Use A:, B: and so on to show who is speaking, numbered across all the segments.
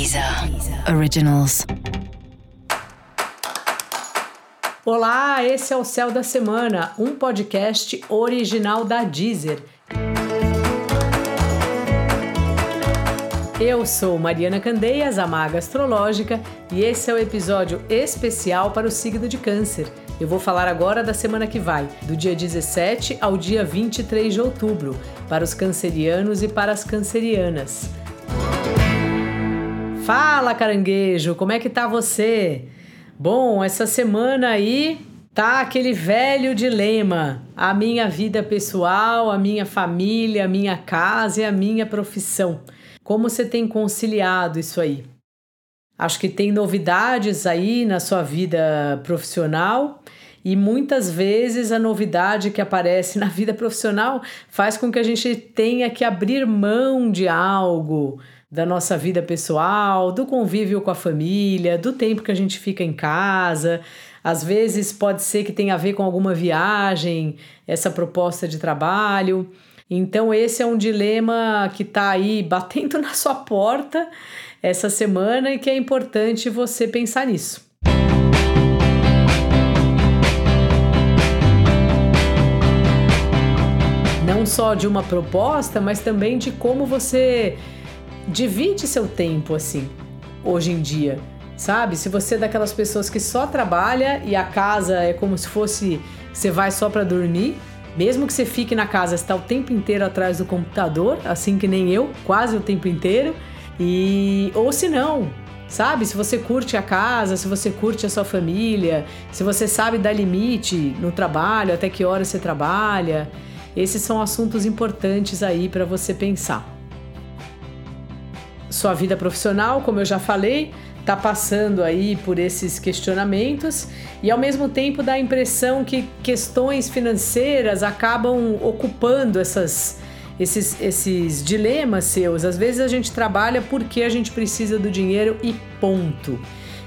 A: Deezer Originals.
B: Olá, esse é o Céu da Semana, um podcast original da Deezer. Eu sou Mariana Candeias, a Maga Astrológica, e esse é o episódio especial para o signo de Câncer. Eu vou falar agora da semana que vai, do dia 17 ao dia 23 de outubro, para os cancerianos e para as cancerianas. Fala, caranguejo, como é que tá você? Bom, essa semana aí tá aquele velho dilema: a minha vida pessoal, a minha família, a minha casa e a minha profissão. Como você tem conciliado isso aí? Acho que tem novidades aí na sua vida profissional e muitas vezes a novidade que aparece na vida profissional faz com que a gente tenha que abrir mão de algo da nossa vida pessoal, do convívio com a família, do tempo que a gente fica em casa. Às vezes pode ser que tenha a ver com alguma viagem, essa proposta de trabalho. Então, esse é um dilema que está aí batendo na sua porta essa semana e que é importante você pensar nisso. Não só de uma proposta, mas também de como você divide seu tempo assim, hoje em dia, sabe? Se você é daquelas pessoas que só trabalha e a casa é como se fosse você vai só para dormir, mesmo que você fique na casa, está o tempo inteiro atrás do computador, assim que nem eu, quase o tempo inteiro. E ou se não, sabe? Se você curte a casa, se você curte a sua família, se você sabe dar limite no trabalho, até que hora você trabalha, esses são assuntos importantes aí para você pensar sua vida profissional, como eu já falei, está passando aí por esses questionamentos e ao mesmo tempo dá a impressão que questões financeiras acabam ocupando essas, esses, esses dilemas seus. Às vezes a gente trabalha porque a gente precisa do dinheiro e ponto.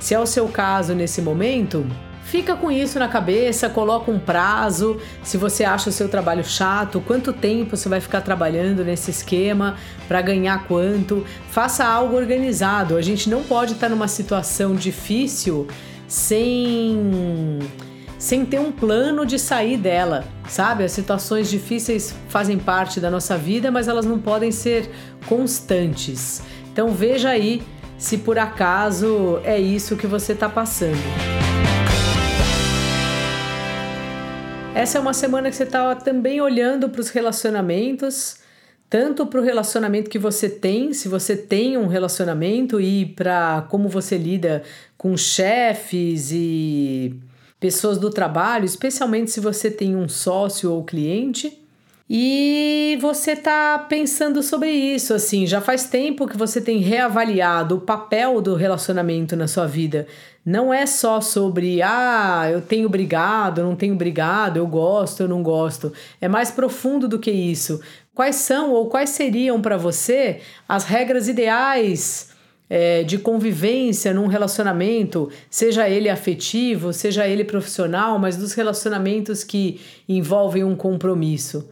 B: Se é o seu caso nesse momento, Fica com isso na cabeça, coloca um prazo. Se você acha o seu trabalho chato, quanto tempo você vai ficar trabalhando nesse esquema para ganhar quanto? Faça algo organizado. A gente não pode estar numa situação difícil sem sem ter um plano de sair dela, sabe? As situações difíceis fazem parte da nossa vida, mas elas não podem ser constantes. Então veja aí se por acaso é isso que você está passando. Essa é uma semana que você está também olhando para os relacionamentos, tanto para o relacionamento que você tem, se você tem um relacionamento, e para como você lida com chefes e pessoas do trabalho, especialmente se você tem um sócio ou cliente. E você está pensando sobre isso, assim, já faz tempo que você tem reavaliado o papel do relacionamento na sua vida. Não é só sobre, ah, eu tenho brigado, não tenho brigado, eu gosto, eu não gosto. É mais profundo do que isso. Quais são ou quais seriam para você as regras ideais é, de convivência num relacionamento, seja ele afetivo, seja ele profissional, mas dos relacionamentos que envolvem um compromisso?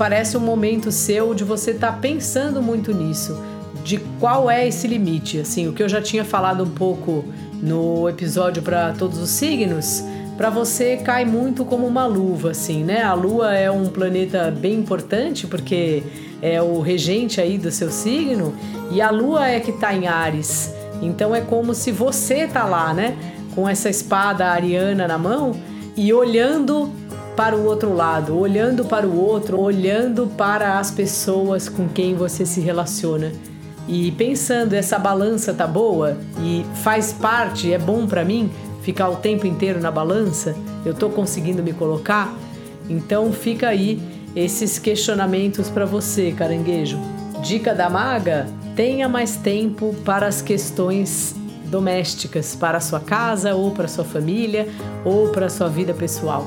B: Parece um momento seu de você estar tá pensando muito nisso, de qual é esse limite. Assim, o que eu já tinha falado um pouco no episódio para todos os signos, para você cai muito como uma luva, assim, né? A Lua é um planeta bem importante porque é o regente aí do seu signo e a Lua é que está em Ares. Então é como se você tá lá, né? Com essa espada ariana na mão e olhando para o outro lado, olhando para o outro, olhando para as pessoas com quem você se relaciona e pensando essa balança tá boa e faz parte, é bom para mim ficar o tempo inteiro na balança, eu tô conseguindo me colocar. Então fica aí esses questionamentos para você, caranguejo. Dica da maga: tenha mais tempo para as questões domésticas, para a sua casa ou para a sua família ou para a sua vida pessoal.